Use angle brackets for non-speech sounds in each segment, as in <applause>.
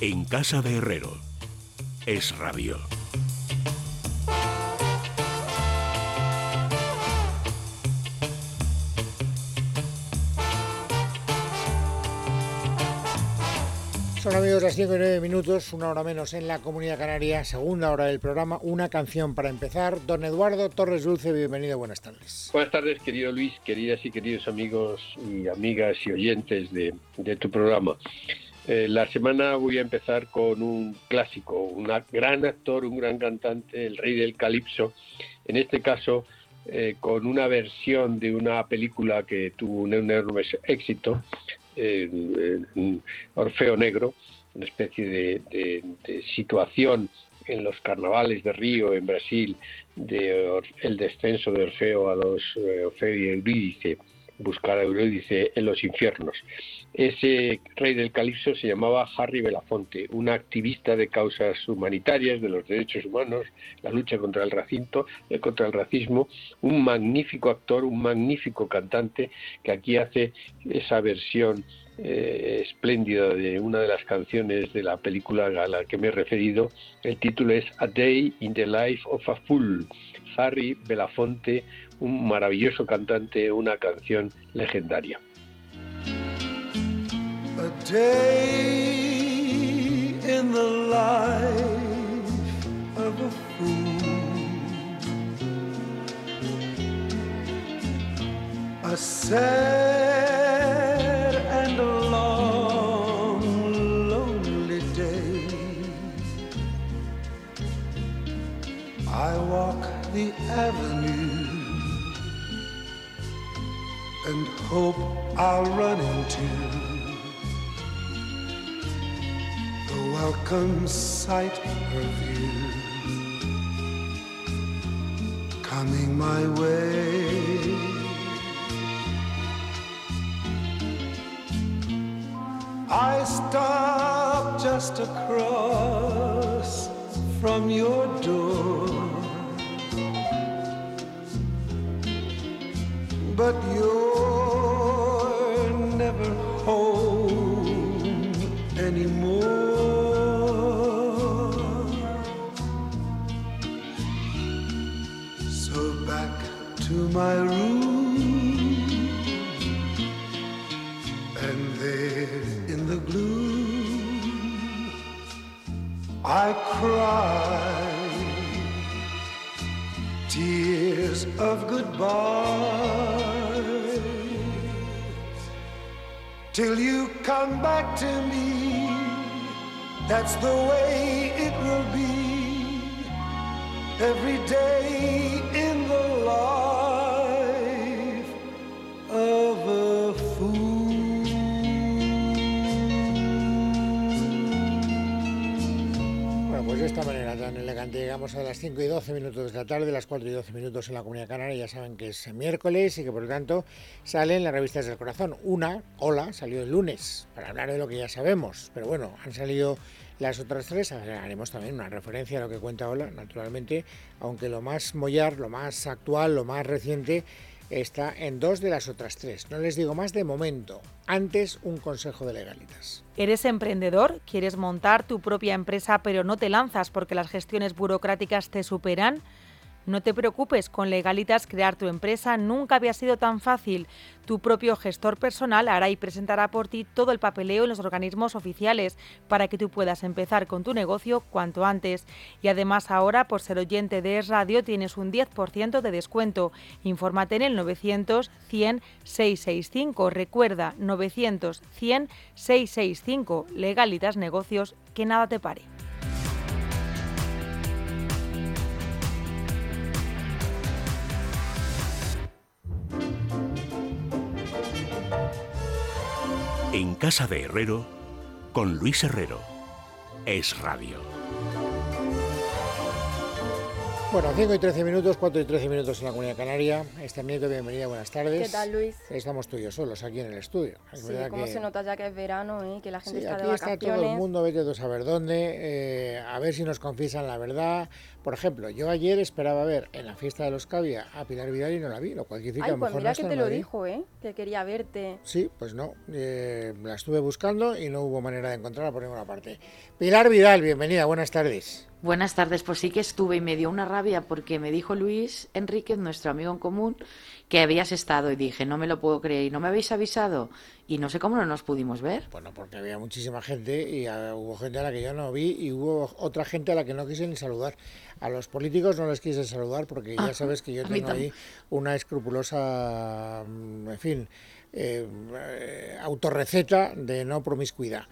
En casa de Herrero. Es radio. Son amigos las 5 y 9 minutos, una hora menos en la Comunidad Canaria, segunda hora del programa, una canción para empezar. Don Eduardo Torres Dulce, bienvenido, buenas tardes. Buenas tardes, querido Luis, queridas y queridos amigos y amigas y oyentes de, de tu programa. Eh, la semana voy a empezar con un clásico, un gran actor, un gran cantante, el rey del calipso, en este caso eh, con una versión de una película que tuvo un enorme éxito, Orfeo Negro, una especie de, situación en los carnavales de Río, en Brasil, de el descenso de Orfeo a los eh, Orfeo y Eurídice, buscar a Eurídice en los infiernos. Ese rey del calipso se llamaba Harry Belafonte, un activista de causas humanitarias, de los derechos humanos, la lucha contra el racinto, eh, contra el racismo, un magnífico actor, un magnífico cantante que aquí hace esa versión eh, espléndida de una de las canciones de la película a la que me he referido. El título es A Day in the Life of a Fool. Harry Belafonte, un maravilloso cantante, una canción legendaria. A day in the life of a fool. A sad and a long, lonely day. I walk the avenue and hope I'll run into welcome sight of you coming my way. I stop just across from your door, but you're never home anymore. Come back to me. That's the way it will be every day in las 5 y 12 minutos de la tarde, las 4 y 12 minutos en la Comunidad Canaria. Ya saben que es miércoles y que por lo tanto salen las revistas del corazón. Una, Hola, salió el lunes para hablar de lo que ya sabemos. Pero bueno, han salido las otras tres. Haremos también una referencia a lo que cuenta Hola, naturalmente. Aunque lo más mollar, lo más actual, lo más reciente está en dos de las otras tres. No les digo más de momento. Antes, un consejo de legalitas. ¿Eres emprendedor? ¿Quieres montar tu propia empresa pero no te lanzas porque las gestiones burocráticas te superan? No te preocupes, con Legalitas crear tu empresa nunca había sido tan fácil. Tu propio gestor personal hará y presentará por ti todo el papeleo en los organismos oficiales para que tú puedas empezar con tu negocio cuanto antes. Y además ahora, por ser oyente de Radio, tienes un 10% de descuento. Infórmate en el 900 100 665. Recuerda, 900 100 665. Legalitas Negocios, que nada te pare. En Casa de Herrero, con Luis Herrero. Es radio. Bueno, 5 y 13 minutos, 4 y 13 minutos en la Comunidad Canaria. Este Nieto, bienvenida, buenas tardes. ¿Qué tal, Luis? Estamos tú y yo solos aquí en el estudio. Es Sí, cómo que- se nota ya que es verano y que la gente Sí, está aquí de está vacaciones. todo el mundo, vete tú a saber dónde, eh, a ver si nos confiesan la verdad. Por ejemplo, yo ayer esperaba ver en la fiesta de los Cavia a Pilar Vidal y no la vi, lo cual quiere decir que Ay, a lo pues mejor mira no que está te lo dijo, ¿eh? Que quería verte. Sí, pues no, eh, la estuve buscando y no hubo manera de encontrarla por ninguna parte. Pilar Vidal, bienvenida, buenas tardes. Buenas tardes, pues sí que estuve y me dio una rabia porque me dijo Luis Enríquez, nuestro amigo en común, que habías estado y dije, no me lo puedo creer y no me habéis avisado y no sé cómo no nos pudimos ver. Bueno, porque había muchísima gente y ah, hubo gente a la que yo no vi y hubo otra gente a la que no quise ni saludar. A los políticos no les quise saludar porque ya sabes que yo tengo ahí una escrupulosa, mm, en fin, eh, eh, autorreceta de no promiscuidad.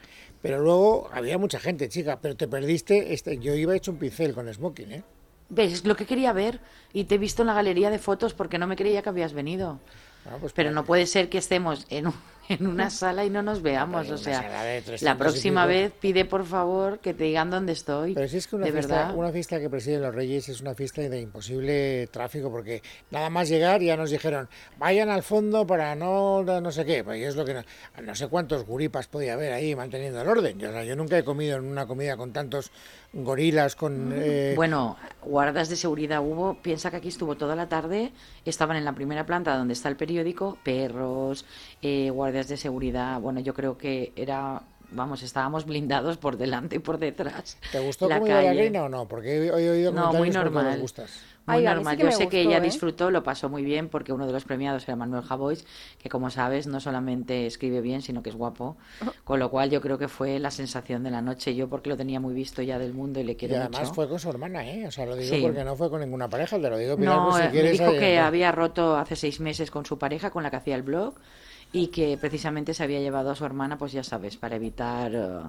Pero luego había mucha gente, chica, pero te perdiste, este, yo iba hecho un pincel con smoking, ¿eh? ¿Ves? Es lo que quería ver y te he visto en la galería de fotos porque no me creía que habías venido. Ah, pues Pero no puede ser que estemos en, un- <laughs> en una sala y no nos veamos. O sea, sala de 300 la próxima vez pide por favor que te digan dónde estoy. Pero si es que una de fiesta, verdad. una fiesta que presiden los Reyes es una fiesta de imposible tráfico, porque nada más llegar ya nos dijeron, vayan al fondo para no no sé qué. Pues es lo que no, no sé cuántos guripas podía haber ahí manteniendo el orden. Yo, o sea, yo nunca he comido en una comida con tantos gorilas, con... eh, Bueno, guardas de seguridad hubo. Piensa que aquí estuvo toda la tarde. Estaban en la primera planta donde está el periódico, perros, eh, guardias de seguridad. Bueno, yo creo que era, vamos, estábamos blindados por delante y por detrás. ¿Te gustó la calle. reina o no? Porque he oído No, muy normal. los gustos. Muy Ay, sí normal. que Yo me sé que gustó, ella ¿eh? disfrutó, lo pasó muy bien, porque uno de los premiados era Manuel Javois, que como sabes, no solamente escribe bien, sino que es guapo. Con lo cual yo creo que fue la sensación de la noche. Yo porque lo tenía muy visto ya del mundo y le Y quiero además mucho. fue con su hermana, ¿eh? O sea, lo digo Sí. porque no fue con ninguna pareja, te lo digo, Pilar, No, por si eh, me quieres... dijo eh, que pues- había roto hace seis meses con su pareja, con la que hacía el blog, y que precisamente se había llevado a su hermana, pues ya sabes, para evitar eh,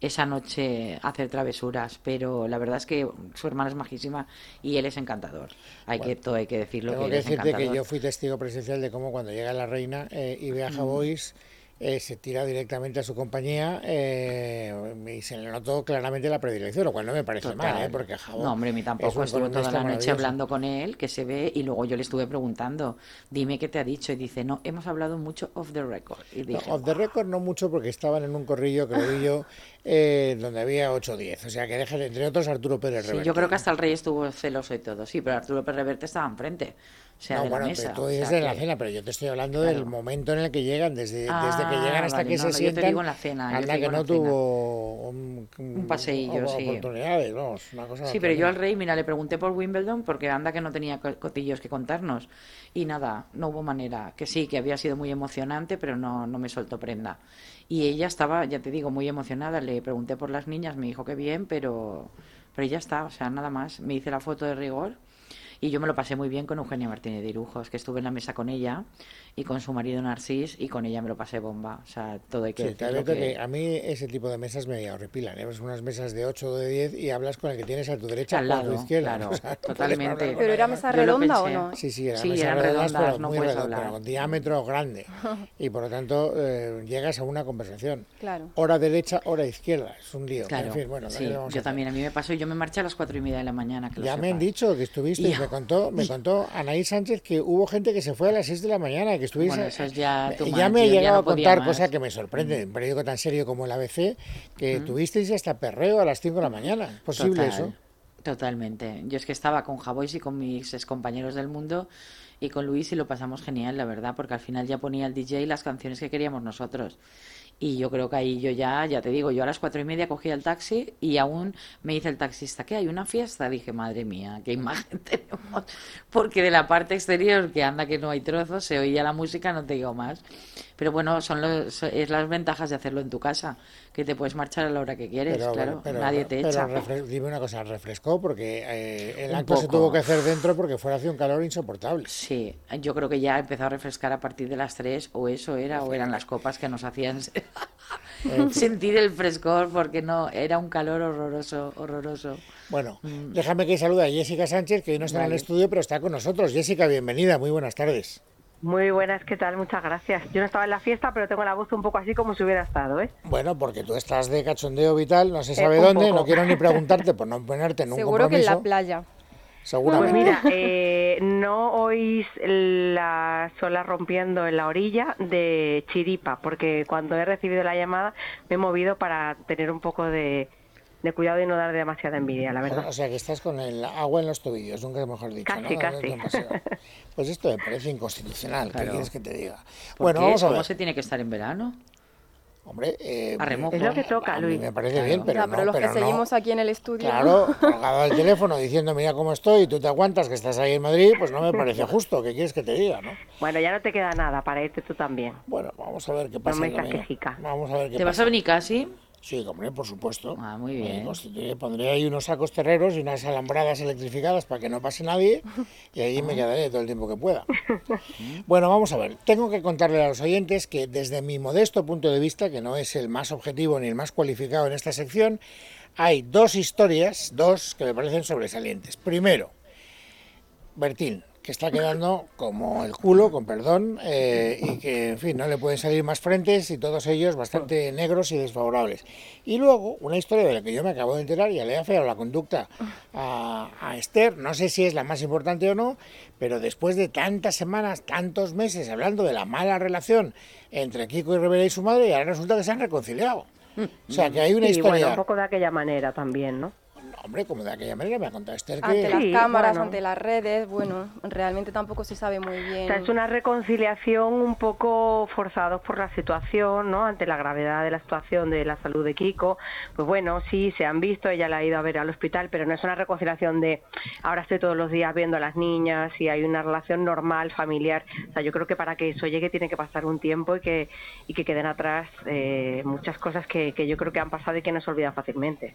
esa noche hacer travesuras. Pero la verdad es que su hermana es majísima y él es encantador. Hay que todo hay que decirlo Tengo que decirte que yo fui testigo presencial de cómo cuando llega la reina eh, y ve a Javois eh, se tira directamente a su compañía eh, y se le notó claramente la predilección, lo cual no me parece Total. mal, ¿eh? porque Javois No, hombre, a mí es tampoco. un Estuvo toda la noche hablando con él, que se ve, y luego yo le estuve preguntando, dime qué te ha dicho. Y dice, no, hemos hablado mucho off the record. Y No, dije, off the record no mucho porque estaban en un corrillo vi yo eh, donde había 8 o 10, o sea que déjate, entre otros Arturo Pérez Sí, Reverte. yo creo que hasta el rey estuvo celoso y todo, sí, pero Arturo Pérez Reverte estaba enfrente, sea, no, de bueno, la mesa. tú o dices sea de la que- cena, pero yo te estoy hablando Claro. del momento en el que llegan, desde, desde que Ah, llegan hasta vale, que no, se no, yo te sientan. digo en la cena, anda que no tuvo un, Un paseillo, sí. oportunidades, vamos, una cosa Sí, pero yo al rey, mira, le pregunté por Wimbledon porque anda que no tenía co- cotillos que contarnos. Y nada, no hubo manera. Que sí, que había sido muy emocionante, pero no, no me soltó prenda. Y ella estaba, ya te digo, muy emocionada. Le pregunté por las niñas, me dijo que bien, pero, pero ya está, o sea, nada más. Me hice la foto de rigor. Y yo me lo pasé muy bien con Eugenia Martínez de Irujos, que estuve en la mesa con ella y con su marido Narcís, y con ella me lo pasé bomba. O sea, todo hay que Sí, advierto que- que a mí ese tipo de mesas me horripilan. ¿eh? Pues unas mesas de 8 o de 10 y hablas con el que tienes a tu derecha Al o a tu lado, izquierda. claro, <laughs> O sea, totalmente. ¿Pero era mesa redonda o no? Sí, sí, eran Sí, mesas eran redondas, redondas, pero no muy puedes redondas, hablar. pero con diámetro grande. Y por lo tanto eh, llegas a una conversación. Claro. Hora derecha, hora izquierda. Es un lío. Claro, En fin, bueno, sí, ¿qué le vamos a yo hacer? también, a mí me pasó y yo me marché a las cuatro y media de la mañana. Que lo Ya me han dicho que estuviste, y me contó, me <laughs> contó Anaí Sánchez que hubo gente que se fue a las 6 de la mañana, que estuviste. Bueno, eso es ya Me- ya ya llegado no a contar, más. cosa que me sorprende, en un periódico tan serio como el ABC, que tuvisteis hasta perreo a las 5 de la mañana. ¿Es posible Total, eso? Totalmente. Yo es que estaba con Javois y con mis excompañeros del mundo y con Luis y lo pasamos genial, la verdad, porque al final ya ponía el DJ las canciones que queríamos nosotros. Y yo creo que ahí yo ya, ya te digo, yo a las cuatro y media cogía el taxi y aún me dice el taxista, ¿qué hay? ¿Una fiesta? Dije, madre mía, qué imagen <laughs> tenemos. Porque de la parte exterior, que anda que no hay trozos, se oía la música, no te digo más. Pero bueno, son los, es las ventajas de hacerlo en tu casa, que te puedes marchar a la hora que quieres, claro, nadie te pero echa. refre- dime una cosa, refrescó porque eh, el Un acto se tuvo que hacer dentro porque fuera hacía un calor insoportable. Sí, yo creo que ya empezó a refrescar a partir de las 3, o eso era, o eran las copas que nos hacían <laughs> sentir el frescor, porque no, era un calor horroroso, horroroso. Bueno, déjame que salude a Jessica Sánchez, que hoy no está en el Mm. Estudio, pero está con nosotros. Jessica, bienvenida, muy buenas tardes. Muy buenas, ¿qué tal? Muchas gracias. Yo no estaba en la fiesta, pero tengo la voz un poco así como si hubiera estado, ¿eh? Bueno, porque tú estás de cachondeo vital, no se sabe dónde, poco. no quiero ni preguntarte <laughs> por no ponerte en un Seguro que en la playa. Pues Seguramente. mira, <laughs> eh, no oís las olas rompiendo en la orilla de Chiripa, porque cuando he recibido la llamada me he movido para tener un poco de, de cuidado y no dar demasiada envidia, la verdad. O sea, que estás con el agua en los tobillos, nunca mejor dicho. Casi, ¿no? casi. <laughs> Pues esto me parece inconstitucional, ¿qué quieres que te diga? ¿Por Bueno, qué? vamos a ¿Cómo ver. se tiene que estar en verano? Hombre, eh. Es lo que toca, a mí Luis. me parece Claro. bien, pero ya, no, pero los pero que no. seguimos aquí en el estudio. Claro, <laughs> colgado al teléfono diciendo mira cómo estoy y tú te aguantas que estás ahí en Madrid, pues no me parece <laughs> justo. ¿Qué quieres que te diga, no? Bueno, ya no te queda nada para irte tú también. Bueno, vamos a ver qué pasa. me que jica. Vamos a ver qué ¿Te vas pasa. a venir casi? Sí, hombre, por supuesto. Ah, muy bien. pondré ahí unos sacos terreros y unas alambradas electrificadas para que no pase nadie y ahí Ah. me quedaré todo el tiempo que pueda. <laughs> Bueno, vamos a ver. Tengo que contarle a los oyentes que desde mi modesto punto de vista, que no es el más objetivo ni el más cualificado en esta sección, hay dos historias, dos que me parecen sobresalientes. Primero, Bertín, que está quedando como el culo, con perdón, eh, y que, en fin, no le pueden salir más frentes y todos ellos bastante negros y desfavorables. Y luego, una historia de la que yo me acabo de enterar, y le he afeado la conducta a, a Esther, no sé si es la más importante o no, pero después de tantas semanas, tantos meses hablando de la mala relación entre Kiko y Rivera y su madre, y ahora resulta que se han reconciliado. O sea, que hay una y historia... bueno, un poco de aquella manera también, ¿no? Hombre, como de aquella manera me ha contado Esther que... Ante las Sí, cámaras, bueno. ante las redes, bueno, realmente tampoco se sabe muy bien. O sea, es una reconciliación un poco forzados por la situación, ¿no? Ante la gravedad de la situación de la salud de Kiko. Pues bueno, sí, se han visto, ella la ha ido a ver al hospital, pero no es una reconciliación de ahora estoy todos los días viendo a las niñas y hay una relación normal, familiar. O sea, yo creo que para que eso llegue tiene que pasar un tiempo y que, y que queden atrás eh, muchas cosas que, que yo creo que han pasado y que no se olvidan fácilmente.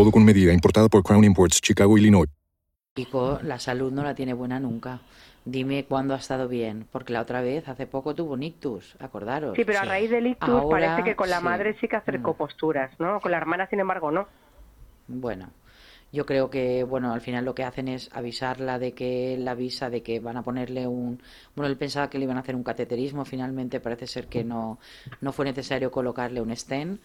Todo con medida, importada por Crown Imports, Chicago, Illinois. La salud no la tiene buena nunca. Dime cuándo ha estado bien, porque la otra vez, hace poco, tuvo un ictus, acordaros. Sí, pero a Sí. raíz del ictus Ahora, parece que con la sí. madre sí que acercó Mm. posturas, ¿no? Con la hermana, sin embargo, no. Bueno, yo creo que, bueno, al final lo que hacen es avisarla de que él avisa de que van a ponerle un... Bueno, él pensaba que le iban a hacer un cateterismo, finalmente parece ser que no, no fue necesario colocarle un stent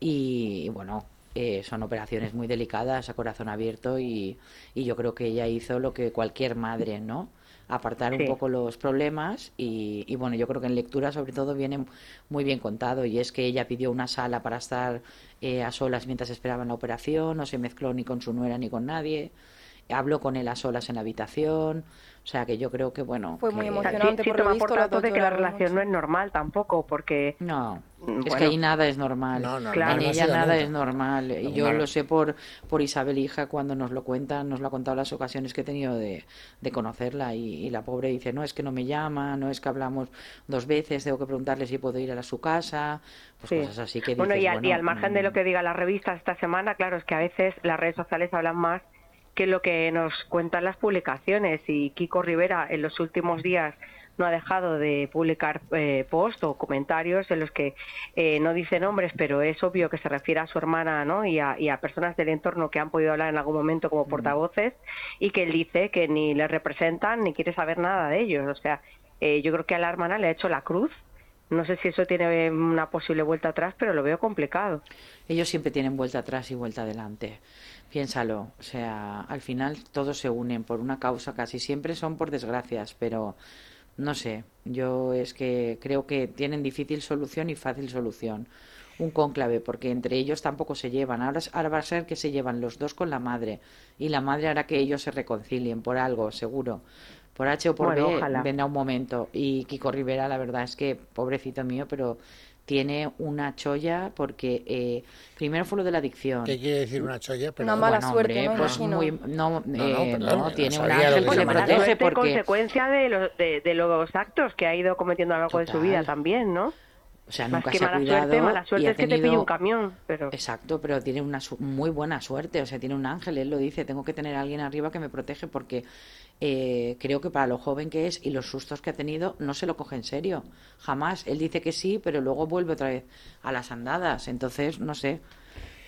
y, bueno, eh, son operaciones muy delicadas a corazón abierto y, y yo creo que ella hizo lo que cualquier madre, ¿no? Apartar un poco los problemas y, y, bueno, yo creo que en lectura sobre todo viene muy bien contado y es que ella pidió una sala para estar eh, a solas mientras esperaban la operación, no se mezcló ni con su nuera ni con nadie, habló con él a solas en la habitación, o sea que yo creo que bueno, Fue muy que- Emocionante, sí, sí por lo visto, dos de que la relación mucho. no es normal tampoco, porque No, Mm, es que bueno. ahí nada es normal. No, no, Claro. En ella nada nunca. es normal. Y yo lo sé por, por Isabel hija cuando nos lo cuenta, nos lo ha contado las ocasiones que he tenido de, de conocerla y, y la pobre dice, no es que no me llama, no es que hablamos dos veces, tengo que preguntarle si puedo ir a la- su casa, pues Sí. cosas así que bueno, dices, y, al, y al margen de lo mm, que digan las revistas esta semana, claro, es que a veces las redes sociales hablan más que lo que nos cuentan las publicaciones. Y Kiko Rivera en los últimos días no ha dejado de publicar eh, posts o comentarios en los que eh, no dice nombres, pero es obvio que se refiere a su hermana ¿no? y, a, y a personas del entorno que han podido hablar en algún momento como portavoces y que él dice que ni le representan ni quiere saber nada de ellos. O sea, eh, yo creo que a la hermana le ha hecho la cruz. No sé si eso tiene una posible vuelta atrás, pero lo veo complicado. Ellos siempre tienen vuelta atrás y vuelta adelante. Piénsalo, o sea, al final todos se unen por una causa, casi siempre son por desgracias, pero no sé, yo es que creo que tienen difícil solución y fácil solución. Un cónclave, porque entre ellos tampoco se llevan. Ahora, ahora va a ser que se llevan los dos con la madre y la madre hará que ellos se reconcilien por algo, seguro. Por H o por Bueno, B vendrá un momento. Y Kiko Rivera, la verdad es que, pobrecito mío, pero tiene una cholla porque eh, primero fue lo de la adicción. ¿Qué quiere decir una cholla? Una mala Bueno, suerte, hombre, ¿no? pues muy, no, no, eh, no, tiene no un sabía lo ángel que que se le mala protege suerte porque consecuencia de los, de, de los actos que ha ido cometiendo a lo largo de su vida también, ¿no? O sea, Más nunca que se ha mala cuidado suerte, mala y suerte ha es que te pille tenido- un camión, pero... Exacto, pero tiene una su- muy buena suerte, o sea, tiene un ángel, él lo dice, tengo que tener a alguien arriba que me protege porque eh, creo que para lo joven que es y los sustos que ha tenido, no se lo coge en serio, jamás. Él dice que sí, pero luego vuelve otra vez a las andadas, entonces, no sé.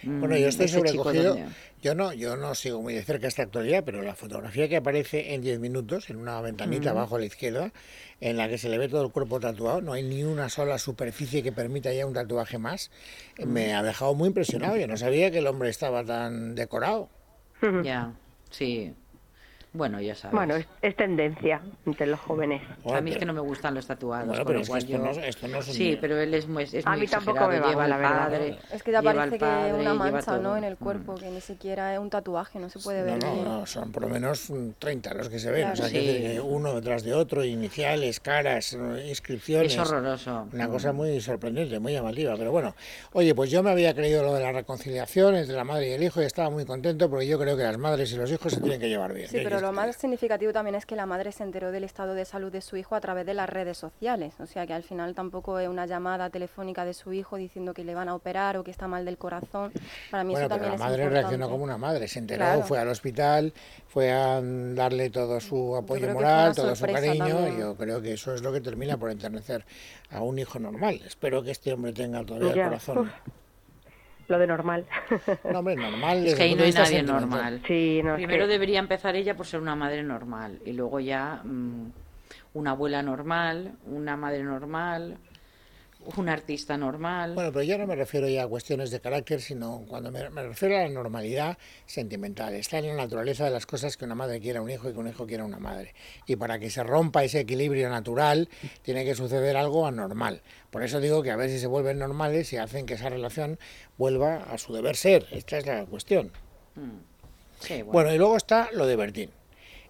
Bueno, mm, yo estoy sobrecogido. Yo no, yo no sigo muy de cerca esta actualidad, pero la fotografía que aparece en 10 minutos, en una ventanita abajo a la izquierda, en la que se le ve todo el cuerpo tatuado, no hay ni una sola superficie que permita ya un tatuaje más, me ha dejado muy impresionado. Yo no sabía que el hombre estaba tan decorado. Ya, sí. Bueno, ya sabes. Bueno, es, es tendencia entre los jóvenes. a mí es que no me gustan los tatuados, Bueno, pero es que esto yo... no es- esto no es un Sí, pero él es muy, es A muy mí tampoco me va, lleva la al verdad. padre, Es que ya parece que padre, una lleva mancha, ¿no? En el cuerpo, que ni siquiera es un tatuaje, no se puede No, ver no, bien. no, son por lo menos mm, 30 los que se ven. O sea, Claro. quiero decir Sí. que uno detrás de otro, iniciales, caras, eh, inscripciones. Es horroroso. Una Mm. cosa muy sorprendente, muy llamativa. Pero bueno, oye, pues yo me había creído lo de la reconciliación entre la madre y el hijo y estaba muy contento porque yo creo que las madres y los hijos se tienen que llevar bien. Sí, Yo- pero lo más significativo también es que la madre se enteró del estado de salud de su hijo a través de las redes sociales. O sea que al final tampoco es una llamada telefónica de su hijo diciendo que le van a operar o que está mal del corazón. Para mí Bueno, eso pero también la es madre importante. reaccionó como una madre, se enteró, Claro. fue al hospital, fue a darle todo su apoyo moral, todo su cariño. también. y Yo creo que eso es lo que termina por enternecer a un hijo normal. Espero que este hombre tenga todavía Ya, el corazón. uf. Lo de normal. No, hombre, normal. Es que ahí no hay nadie normal. Sí, no, es Primero que- debería empezar ella por ser una madre normal y luego ya mm, una abuela normal, una madre normal, un artista normal. Bueno, pero yo no me refiero ya a cuestiones de carácter, sino cuando me, me refiero a la normalidad sentimental. Está en la naturaleza de las cosas que una madre quiera a un hijo y que un hijo quiera a una madre. Y para que se rompa ese equilibrio natural, tiene que suceder algo anormal. Por eso digo que a ver si se vuelven normales y hacen que esa relación vuelva a su deber ser. Esta es la cuestión. Sí, bueno. Bueno, y luego está lo de Bertín.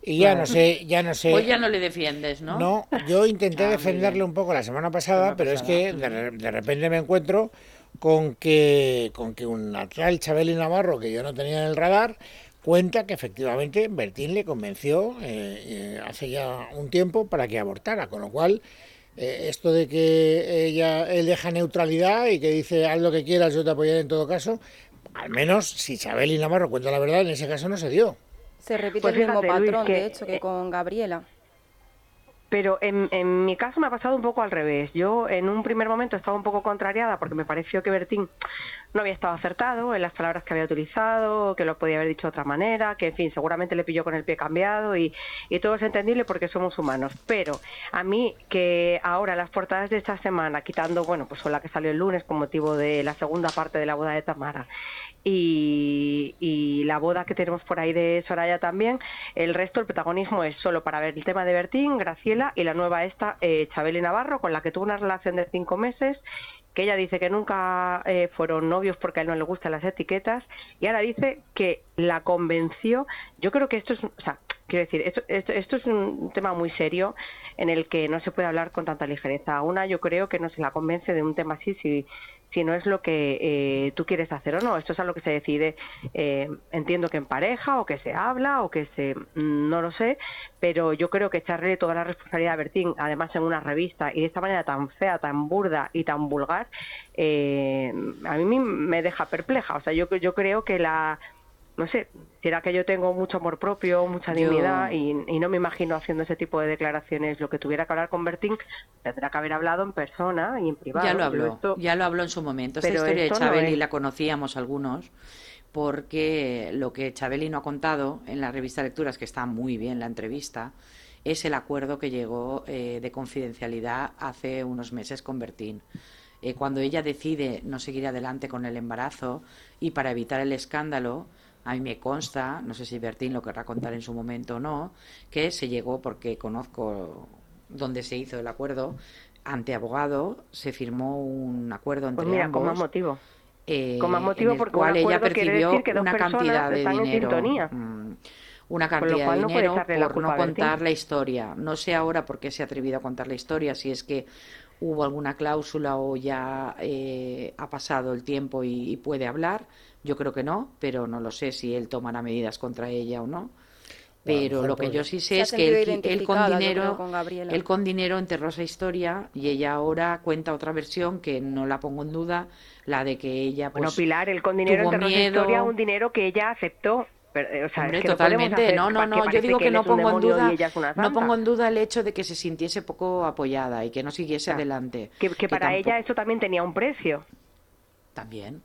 Y ya no sé, ya no sé. Hoy ya no le defiendes, ¿no? No, yo intenté <laughs> Ah, defenderle un poco la semana pasada, Semana pero es que de, de repente me encuentro con que, con que un tal Chabeli Navarro que yo no tenía en el radar cuenta que efectivamente Bertín le convenció eh, eh, hace ya un tiempo para que abortara, con lo cual eh, esto de que ella él deja neutralidad y que dice haz lo que quieras, yo te apoyaré en todo caso, al menos si Chabeli Navarro cuenta la verdad, en ese caso no se dio. Se repite Pues el mismo fíjate, Luis, patrón, que- de hecho, que con Gabriela. Pero en, en mi caso me ha pasado un poco al revés. Yo en un primer momento estaba un poco contrariada porque me pareció que Bertín no había estado acertado en las palabras que había utilizado, que lo podía haber dicho de otra manera, que en fin, seguramente le pilló con el pie cambiado y, y todo es entendible porque somos humanos. Pero a mí que ahora las portadas de esta semana, quitando, bueno, pues son la que salió el lunes con motivo de la segunda parte de la boda de Tamara y, y la boda que tenemos por ahí de Soraya también, el resto, el protagonismo es solo para ver el tema de Bertín, Graciela y la nueva esta, eh, Chabeli Navarro, con la que tuvo una relación de cinco meses, que ella dice que nunca eh, fueron novios porque a él no le gustan las etiquetas, y ahora dice que la convenció, yo creo que esto es, o sea, quiero decir, esto, esto, esto es un tema muy serio en el que no se puede hablar con tanta ligereza. Una yo creo que no se la convence de un tema así si si no es lo que eh, tú quieres hacer o no. Esto es algo que se decide, eh, entiendo que en pareja o que se habla o que se, mm, no lo sé, pero yo creo que echarle toda la responsabilidad a Bertín, además en una revista y de esta manera tan fea, tan burda y tan vulgar, eh, a mí me deja perpleja. O sea, yo, yo creo que la no sé, será que yo tengo mucho amor propio, mucha Yo- dignidad y, y no me imagino haciendo ese tipo de declaraciones. Lo que tuviera que hablar con Bertín tendrá que haber hablado en persona y en privado. Ya lo habló, esto- ya lo habló en su momento. Esta Pero historia de no Chabeli es- la conocíamos algunos, porque lo que Chabeli no ha contado en la revista Lecturas, que está muy bien la entrevista, es el acuerdo que llegó eh, de confidencialidad hace unos meses con Bertín. Eh, cuando ella decide no seguir adelante con el embarazo y para evitar el escándalo, a mí me consta, no sé si Bertín lo querrá contar en su momento o no, que se llegó, porque conozco dónde se hizo el acuerdo, ante abogado, se firmó un acuerdo entre Pues mira, ambos. con más motivo. eh, Con más motivo porque un cual ella percibió que una cantidad de dinero, mm, una cantidad de no dinero la por no contar la historia. No sé ahora por qué se ha atrevido a contar la historia, si es que hubo alguna cláusula o ya eh, ha pasado el tiempo y, puede hablar. Yo creo que no, pero no lo sé si él tomará medidas contra ella o no. Pero lo que yo sí sé es que él, con dinero, él con dinero enterró esa historia y ella ahora cuenta otra versión que no la pongo en duda, la de que ella pues, bueno Pilar él con dinero enterró esa historia un dinero que ella aceptó eh, totalmente, no, no, no, yo digo que, no pongo en duda, no pongo en duda el hecho de que se sintiese poco apoyada y que no siguiese adelante. Que, para ella eso también tenía un precio. También.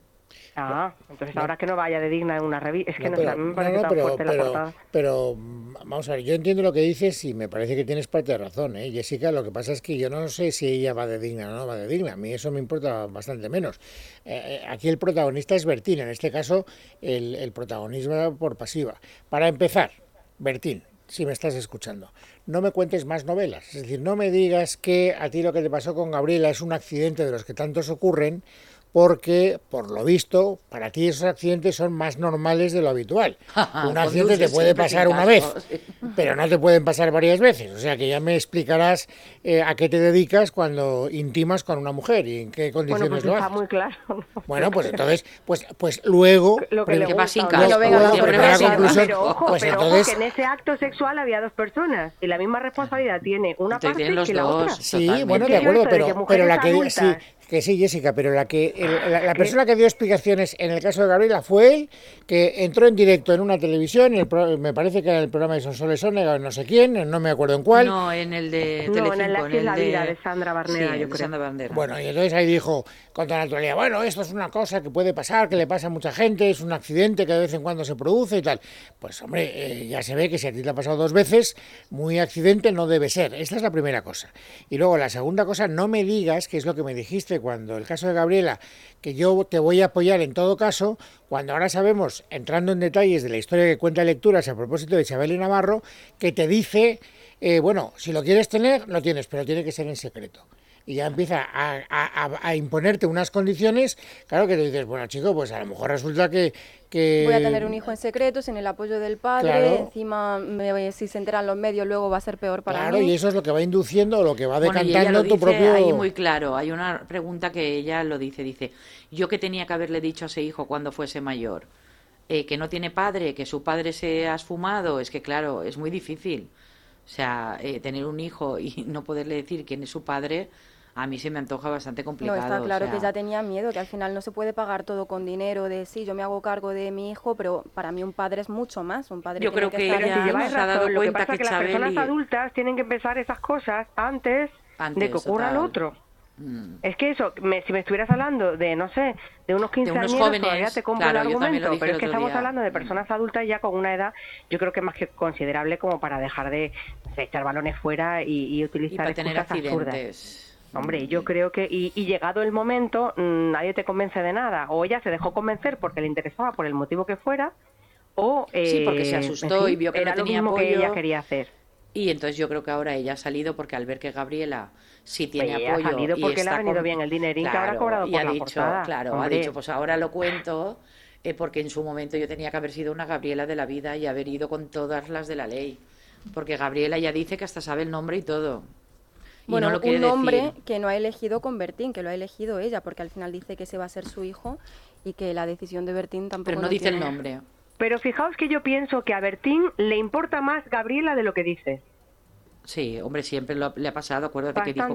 Ah, entonces ahora que no vaya de digna en una revista. Es que no, pero, me parece tan fuerte pero, la portada. Pero, vamos a ver, yo entiendo lo que dices y me parece que tienes parte de razón, ¿eh? Jessica. Lo que pasa es que yo no sé si ella va de digna o no va de digna. A mí eso me importa bastante menos. Eh, eh, aquí el protagonista es Bertín, en este caso el, el protagonismo por pasiva. Para empezar, Bertín, si me estás escuchando, no me cuentes más novelas. Es decir, no me digas que a ti lo que te pasó con Gabriela es un accidente de los que tantos ocurren porque, por lo visto, para ti esos accidentes son más normales de lo habitual. <laughs> Un accidente te puede pasar una vez, <laughs> pero no te pueden pasar varias veces. O sea que ya me explicarás eh, a qué te dedicas cuando intimas con una mujer y en qué condiciones bueno, pues lo haces. Está muy claro. Bueno, pues entonces, pues, pues luego... Lo que, le va sin pero, ojo, pues pero ojo, que en ese acto sexual había dos personas y la misma responsabilidad tiene una parte que la otra. Sí, bueno, de acuerdo, pero, pero la que... Sí, que sí, Jessica, pero la que la, persona que dio explicaciones en el caso de Gabriela fue él, que entró en directo en una televisión, me parece que era el programa de Sonsoles Onega, no sé quién, no me acuerdo en cuál. No, en el de no, en, el, en la vida de Sandra Barnera, yo creo. Bueno, y entonces ahí dijo con toda naturalidad, bueno, esto es una cosa que puede pasar, que le pasa a mucha gente, es un accidente que de vez en cuando se produce y tal. Pues hombre, eh, ya se ve que si a ti te ha pasado dos veces, muy accidente no debe ser. Esta es la primera cosa. Y luego la segunda cosa, no me digas, que es lo que me dijiste, cuando el caso de Gabriela, que yo te voy a apoyar en todo caso, cuando ahora sabemos, entrando en detalles de la historia que cuenta Lecturas a propósito de Isabel y Navarro, que te dice, eh, bueno, si lo quieres tener, lo tienes, pero tiene que ser en secreto y ya empieza a, imponerte unas condiciones, claro que te dices, bueno chico, pues a lo mejor resulta que, Voy a tener un hijo en secreto, sin el apoyo del padre, encima si se enteran los medios luego va a ser peor para mí. Claro, y eso es lo que va induciendo, lo que va decantando tu propio... Ahí muy claro, hay una pregunta que ella lo dice, dice, yo que tenía que haberle dicho a ese hijo cuando fuese mayor, eh, que no tiene padre, que su padre se ha esfumado, es que claro, es muy difícil. O sea, eh, tener un hijo y no poderle decir quién es su padre, a mí se me antoja bastante complicado. No, está claro que ya tenía miedo, que al final no se puede pagar todo con dinero, de sí, yo me hago cargo de mi hijo, pero para mí un padre es mucho más, un padre Yo creo que, ella se ha dado cuenta que, las personas adultas tienen que empezar esas cosas antes, de que ocurra lo otro. Mm. Es que eso, si me estuvieras hablando de, no sé, de unos 15 años, todavía te compro el argumento, pero es que estamos hablando de personas adultas ya con una edad, yo creo que más que considerable como para dejar de, echar balones fuera y, utilizar y tener accidentes. Hombre, yo creo que, y, llegado el momento, mm, nadie te convence de nada. O ella se dejó convencer porque le interesaba por el motivo que fuera, o. sí, porque se eh, asustó y vio que no tenía lo que ella quería hacer. Y entonces yo creo que ahora ella ha salido porque al ver que Gabriela sí tiene apoyo. Ha salido porque le ha venido bien el dinerín que habrá cobrado por ha la dicho, Claro, ha dicho, pues ahora lo cuento. Eh, porque en su momento yo tenía que haber sido una Gabriela de la vida y haber ido con todas las de la ley. Porque Gabriela ya dice que hasta sabe el nombre y todo bueno, no un nombre que no ha elegido con Bertín, que lo ha elegido ella, porque al final dice que ese va a ser su hijo y que la decisión de Bertín tampoco. Pero no, dice el nombre. Pero fijaos que yo pienso que a Bertín le importa más Gabriela de lo que dice. Sí, hombre, siempre le ha pasado. Acuérdate que dijo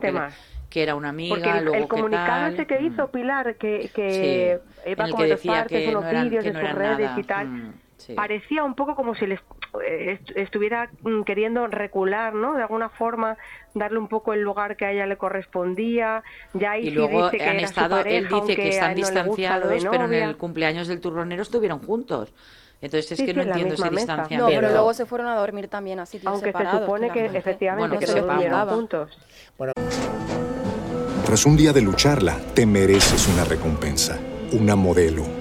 que, era una amiga. Porque el, luego comunicado ese que hizo mm. Pilar, que, que iba como decía que unos vídeos de sus redes y tal. Mm, parecía un poco como si les estuviera mm, queriendo recular, ¿no? De alguna forma darle un poco el lugar que a ella le correspondía. Ya y luego dice que han estado, él dice que están distanciados, pero en el cumpleaños del turronero estuvieron juntos. Entonces es que no entiendo ese distanciamiento. No, pero luego se fueron a dormir también así, Aunque se supone que efectivamente que se juntos. Bueno. Tras un día de lucharla, te mereces una recompensa, una modelo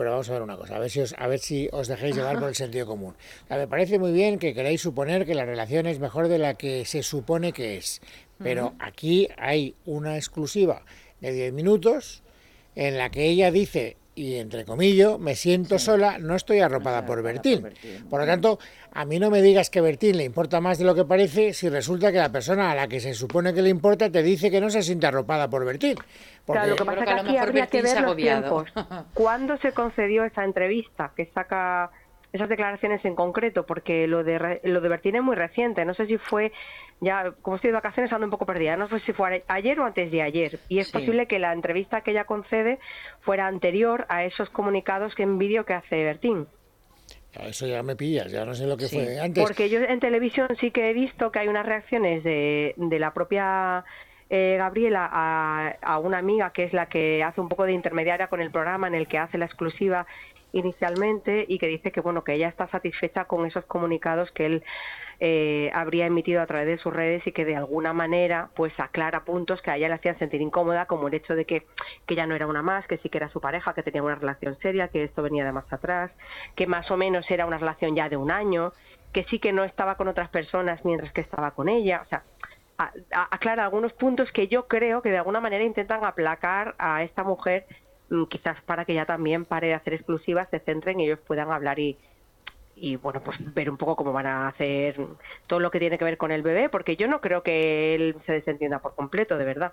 Pero vamos a ver una cosa, a ver si os, a ver si os dejéis llevar por el <laughs> sentido común. me parece muy bien que queráis suponer que la relación es mejor de la que se supone que es, pero aquí hay una exclusiva de 10 minutos en la que ella dice y entre comillas, me siento sola, no estoy arropada por Bertín. Por, lo tanto, a mí no me digas que Bertín le importa más de lo que parece si resulta que la persona a la que se supone que le importa te dice que no se siente arropada por Bertín. Porque... lo que pasa es que aquí habría que ver los tiempos. <laughs> ¿Cuándo se concedió esa entrevista que saca esas declaraciones en concreto? Porque lo de, lo de Bertín es muy reciente. No sé si fue ya, como estoy de vacaciones, ando un poco perdida. No sé si fue ayer o antes de ayer. Y es posible que la entrevista que ella concede fuera anterior a esos comunicados que en vídeo que hace Bertín. Eso ya me pillas, ya no sé lo que fue antes. Porque yo en televisión sí que he visto que hay unas reacciones de, de la propia eh, Gabriela a, a, una amiga que es la que hace un poco de intermediaria con el programa en el que hace la exclusiva inicialmente y que dice que bueno que ella está satisfecha con esos comunicados que él eh, habría emitido a través de sus redes y que de alguna manera pues aclara puntos que a ella le hacían sentir incómoda como el hecho de que, que ya no era una más, que sí que era su pareja, que tenía una relación seria, que esto venía de más atrás, que más o menos era una relación ya de un año, que sí que no estaba con otras personas mientras que estaba con ella, o sea, aclara algunos puntos que yo creo que de alguna manera intentan aplacar a esta mujer quizás para que ella también pare de hacer exclusivas, se centren y ellos puedan hablar y, y bueno, pues ver un poco cómo van a hacer todo lo que tiene que ver con el bebé, porque yo no creo que él se desentienda por completo, de verdad.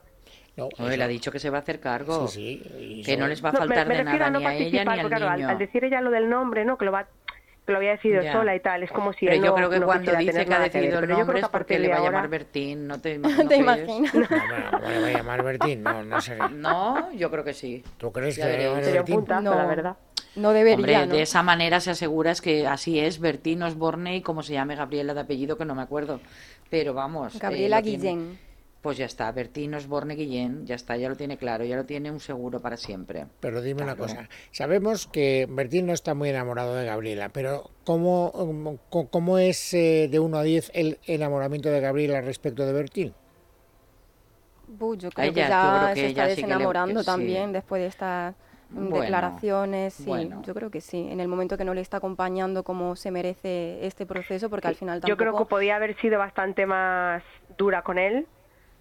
No, él ha dicho que se va a hacer cargo, que no les va a faltar de nada ni a ella ni al niño. Al, decir ella lo del nombre, ¿no? Que lo va lo había decidido sola y tal, es como si Pero yo creo que cuando dice que ha decidido el nombre es porque le va a llamar Bertín, no te, <laughs> no te imaginas. No, no, le va a llamar Bertín, no, no sé. No, yo creo que sí. ¿Tú crees que le va a llamar Sería un puntazo, la verdad. No debería. Hombre, de esa manera se asegura es que así es, Bertín Osborne y como se llame Gabriela de apellido, que no me acuerdo. Pero vamos. Eh, Gabriela Guillén. Pues ya está, Bertín Osborne Guillén, ya está, ya lo tiene claro, ya lo tiene un seguro para siempre. Pero dime una cosa, sabemos que Bertín no está muy enamorado de Gabriela, pero ¿cómo, cómo es eh, de 1 a 10 el enamoramiento de Gabriela respecto de Bertín? yo creo que ya se está desenamorando también después de esta declaraciones, sí, yo creo que sí, en el momento que no le está acompañando como se merece este proceso, porque al final tampoco... Yo creo que podía haber sido bastante más dura con él,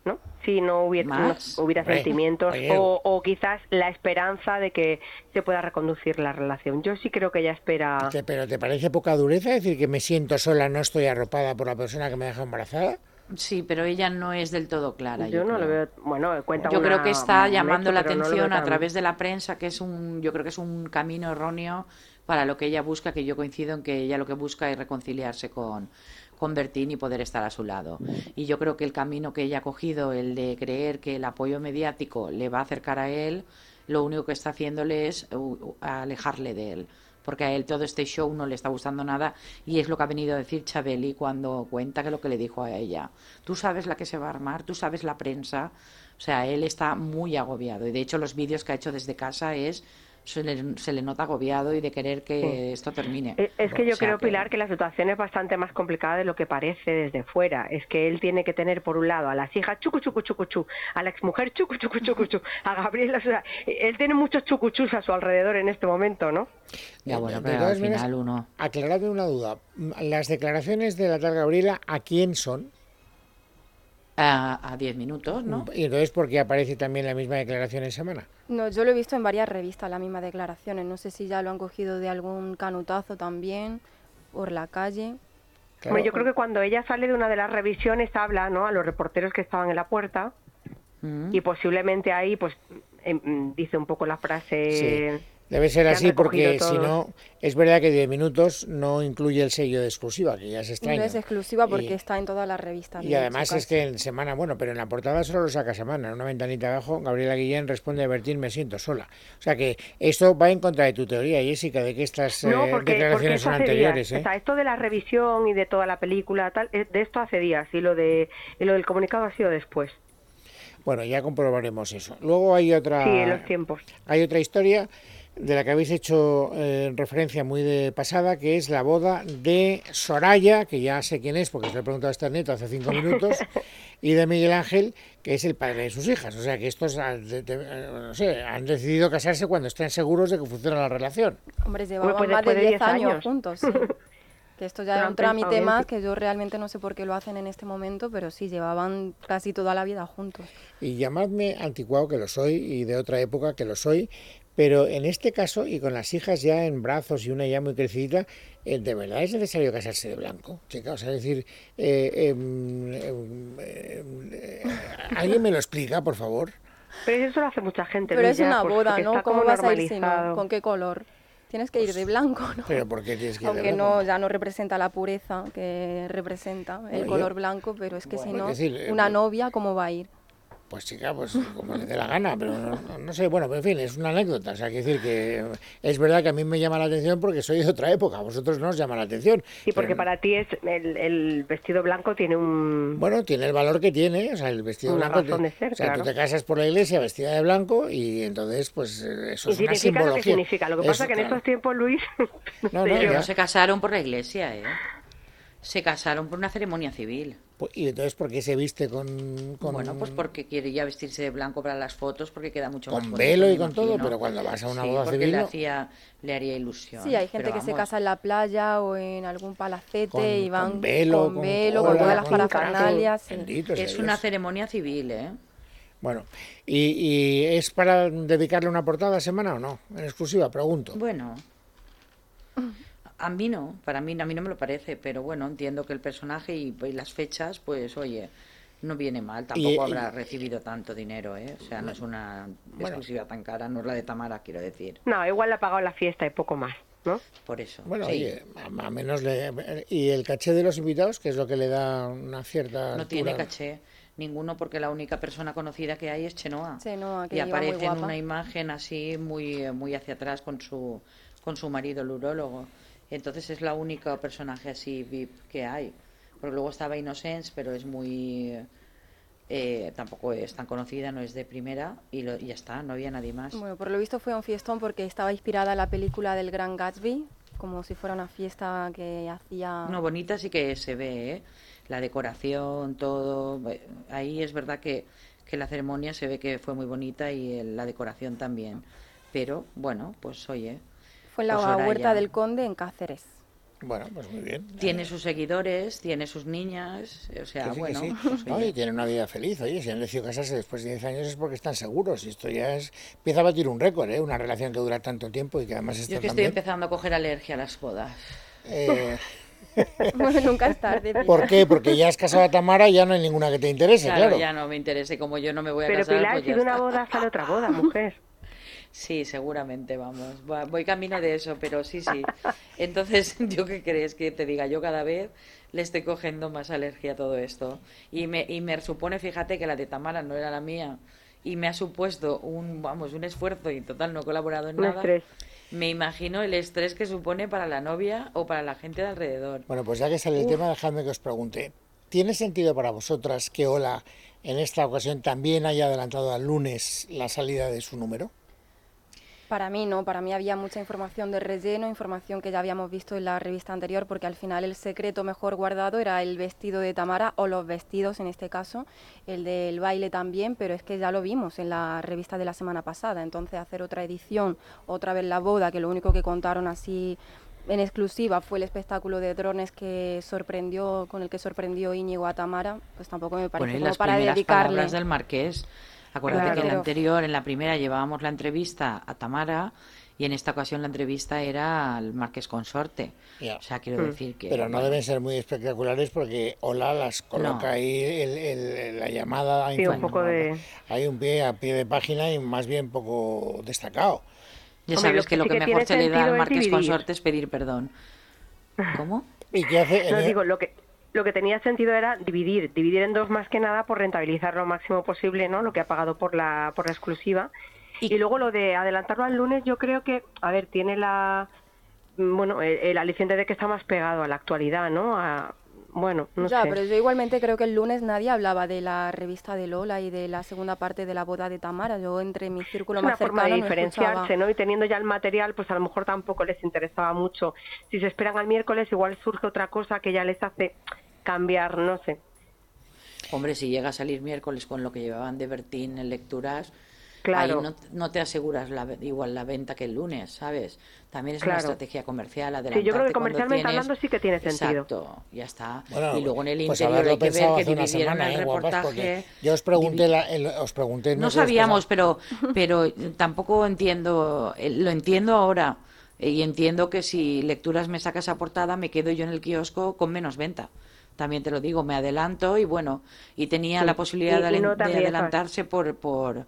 ¿no? Si no hubiera, hubiera sentimientos o, o, quizás la esperanza de que se pueda reconducir la relación. Yo sí creo que ella espera... ¿Pero te parece poca dureza decir que me siento sola, no estoy arropada por la persona que me deja embarazada? Sí, pero ella no es del todo clara. Yo, no lo veo. Bueno, cuenta Yo creo que está llamando la atención a través de la prensa, que es un, yo creo que es un camino erróneo para lo que ella busca, que yo coincido en que ella lo que busca es reconciliarse con, con Bertín y poder estar a su lado. Y yo creo que el camino que ella ha cogido, el de creer que el apoyo mediático le va a acercar a él, lo único que está haciéndole es alejarle de él porque a él todo este show no le está gustando nada y es lo que ha venido a decir Chabeli cuando cuenta que lo que le dijo a ella. Tú sabes la que se va a armar, tú sabes la prensa. O sea, él está muy agobiado y de hecho los vídeos que ha hecho desde casa es se le, nota agobiado y de querer que esto termine. Eh, es que yo creo, Pilar, que la situación es bastante más complicada de lo que parece desde fuera. Es que él tiene que tener, por un lado, a las hijas chucu, chucu, chucu, chu, a la exmujer chucu, chucu, chucu, chu, a Gabriela. O sea, él tiene muchos chucuchus a su alrededor en este momento, ¿no? Ya, bueno, pero al final uno... Aclaradme una duda. ¿Las declaraciones de la tal Gabriela a quién son? A 10 minutos, ¿no? ¿Y entonces por qué aparece también la misma declaración en semana? No, yo lo he visto en varias revistas, la misma declaración. No sé si ya lo han cogido de algún canutazo también, por la calle. Bueno, yo creo que cuando ella sale de una de las revisiones habla ¿no? a los reporteros que estaban en la puerta mm. y posiblemente ahí pues em, dice un poco la frase... Debe ser así porque si no, es verdad que 10 minutos no incluye el sello de exclusiva, que ya se extraña. No es exclusiva porque está en todas las revistas. Y además es que en semana, bueno, pero en la portada solo lo saca semana, en una ventanita abajo, Gabriela Guillén responde a Bertín, me siento sola. O sea que esto va en contra de tu teoría, Jessica, de que estas eh, declaraciones son anteriores. ¿eh? O sea, esto de la revisión y de toda la película, tal, de esto hace días y lo, de, y lo del comunicado ha sido después. Bueno, ya comprobaremos eso. Luego hay otra... Sí, en los tiempos. Hay otra historia de la que habéis hecho eh, referencia muy de pasada, que es la boda de Soraya, que ya sé quién es porque se lo he preguntado a este neto hace cinco minutos, <laughs> y de Miguel Ángel, que es el padre de sus hijas. O sea que estos han, decidido casarse cuando estén seguros de que funciona la relación. Hombre, llevaban más de 10 años, juntos. <laughs> Que esto ya es un trámite más que yo realmente no sé por qué lo hacen en este momento, pero sí, llevaban casi toda la vida juntos. Y llamadme anticuado que lo soy y de otra época que lo soy, pero en este caso, y con las hijas ya en brazos y una ya muy crecida, eh, ¿de verdad es necesario casarse de blanco? Chica, o sea, es decir, eh, em, em, eh, ¿alguien me lo explica, por favor? Pero eso lo hace mucha gente. Pero es una boda, ¿no? ¿Cómo vas a ir si no? ¿Con qué color? Tienes que ir de blanco, ¿no? ¿Pero por qué tienes que ir Aunque no, ya no representa la pureza que representa el color blanco, pero es que si no, una novia, ¿cómo va a ir? Pues chica, pues como le dé la gana, pero no, sé, bueno, en fin, es una anécdota, o sea, que decir que es verdad que a mí me llama la atención porque soy de otra época, a vosotros no os llama la atención. Y porque para ti es el, vestido blanco tiene un... Bueno, tiene el valor que tiene, o sea, el vestido blanco... de ser, o sea, tú te casas por la iglesia vestida de blanco y entonces, pues eso es una simbología. Lo que significa, lo que pasa es que en estos tiempos, Luis... <laughs> no, no, no se casaron por la iglesia, ¿eh? Se casaron por una ceremonia civil. Pues, ¿Y entonces por qué se viste con, Bueno, pues porque quiere ya vestirse de blanco para las fotos, porque queda mucho con más Con velo y con todo, pero cuando vas a una sí, boda porque civil... Le, hacía, le haría ilusión. Sí, hay gente que se casa en la playa o en algún palacete y van con velo, con, velo, con, todas las parafernalias. Es una ceremonia civil, ¿eh? Bueno, ¿y, ¿y es para dedicarle una portada a semana o no? En exclusiva, pregunto. Bueno... A mí no, para mí, a mí no me lo parece, pero bueno, entiendo que el personaje y, las fechas, pues oye, no viene mal, tampoco habrá recibido tanto dinero, ¿eh? O sea, no es una exclusiva tan cara, no es la de Tamara, quiero decir. No, igual le ha pagado la fiesta y poco más, ¿no? Por eso. Bueno, oye, a, menos le... ¿Y el caché de los invitados, que es lo que le da una cierta... No tiene caché. Ninguno porque la única persona conocida que hay es Chenoa. Chenoa que y aparece en una imagen así muy muy hacia atrás con su con su marido el urólogo. Entonces es la única personaje así VIP que hay. Porque luego estaba Innocence, pero es muy... Eh, tampoco es tan conocida, no es de primera y, ya está, no había nadie más. Bueno, por lo visto fue un fiestón porque estaba inspirada en la película del Gran Gatsby, como si fuera una fiesta que hacía... No, bonita sí que se ve, ¿eh? la decoración, todo. Ahí es verdad que, que la ceremonia se ve que fue muy bonita y la decoración también. Pero bueno, pues oye, fue en la pues Huerta del Conde en Cáceres. Bueno, pues muy bien. Tiene sus seguidores, tiene sus niñas, o sea, bueno. Pues, y tiene una vida feliz. Oye, si han decidido casarse después de 10 años es porque están seguros. Y esto ya es. Empieza a batir un récord, ¿eh? Una relación que dura tanto tiempo y que además está. Yo que estoy empezando a coger alergia a las bodas. Eh... <laughs> bueno, nunca es tarde. ¿Por qué? Porque ya has casado a Tamara y ya no hay ninguna que te interese, claro. ya no me interese. Como yo no me voy a Pero casar. Pilar, pues si de una boda sale otra boda, mujer. Sí, seguramente, vamos. Voy camino de eso, pero sí, sí. Entonces, <laughs> ¿yo qué crees que te diga? Yo cada vez le estoy cogiendo más alergia a todo esto. Y me, y me supone, fíjate, que la de Tamara no era la mía. Y me ha supuesto un, vamos, un esfuerzo y total no he colaborado en nada. Me imagino el estrés que supone para la novia o para la gente de alrededor. Bueno, pues ya que sale el tema, dejadme que os pregunte. ¿Tiene sentido para vosotras que Ola en esta ocasión también haya adelantado al lunes la salida de su número? Para mí no, para mí había mucha información de relleno, información que ya habíamos visto en la revista anterior, porque al final el secreto mejor guardado era el vestido de Tamara o los vestidos en este caso, el del baile también, pero es que ya lo vimos en la revista de la semana pasada, entonces hacer otra edición, otra vez la boda, que lo único que contaron así en exclusiva fue el espectáculo de drones que sorprendió, con el que sorprendió Íñigo a Tamara, pues tampoco me parece como para dedicarle. del Marqués Acuérdate que en la anterior, en la primera, llevábamos la entrevista a Tamara y en esta ocasión la entrevista era al Marqués Consorte. O sea, quiero mm. decir que... Pero no deben ser muy espectaculares porque Hola las coloca ahí el, la llamada... Sí, un poco de... Hay un pie a pie de página y más bien poco destacado. Ya sabes que, lo que, mejor se le da al Marqués Consorte es pedir perdón. <laughs> ¿Cómo? ¿Y qué hace? No, digo, lo que, lo que tenía sentido era dividir, dividir en dos más que nada por rentabilizar lo máximo posible, ¿no? Lo que ha pagado por la, por la exclusiva. Y, luego lo de adelantarlo al lunes, yo creo que, a ver, tiene la, bueno, el, aliciente de que está más pegado a la actualidad, ¿no? bueno, no ya, sé. pero yo igualmente creo que el lunes nadie hablaba de la revista de Lola y de la segunda parte de la boda de Tamara. Yo entre mi círculo es más una forma de cercano diferenciarse. ¿no? Y teniendo ya el material, pues a lo mejor tampoco les interesaba mucho. Si se esperan al miércoles, igual surge otra cosa que ya les hace cambiar, no sé. Hombre, si llega a salir miércoles con lo que llevaban de Bertín en lecturas, Claro. ahí no, no te aseguras la, igual la venta que el lunes, ¿sabes? También es una estrategia comercial. Sí, yo creo que adelantarte comercialmente tienes- hablando sí que tiene sentido. Exacto, ya está. Bueno, y luego en el pues interior hay que ver que hace una dividieron semana, el ¿eh, reportaje. Yo os pregunté, la- el- os pregunté No sabíamos, pero, <laughs> pero tampoco entiendo, eh, lo entiendo ahora. eh, Y entiendo que si lecturas me saca esa portada, me quedo yo en el kiosco con menos venta. También te lo digo, me adelanto y bueno, y tenía Sí, la posibilidad de, adelantarse por, por,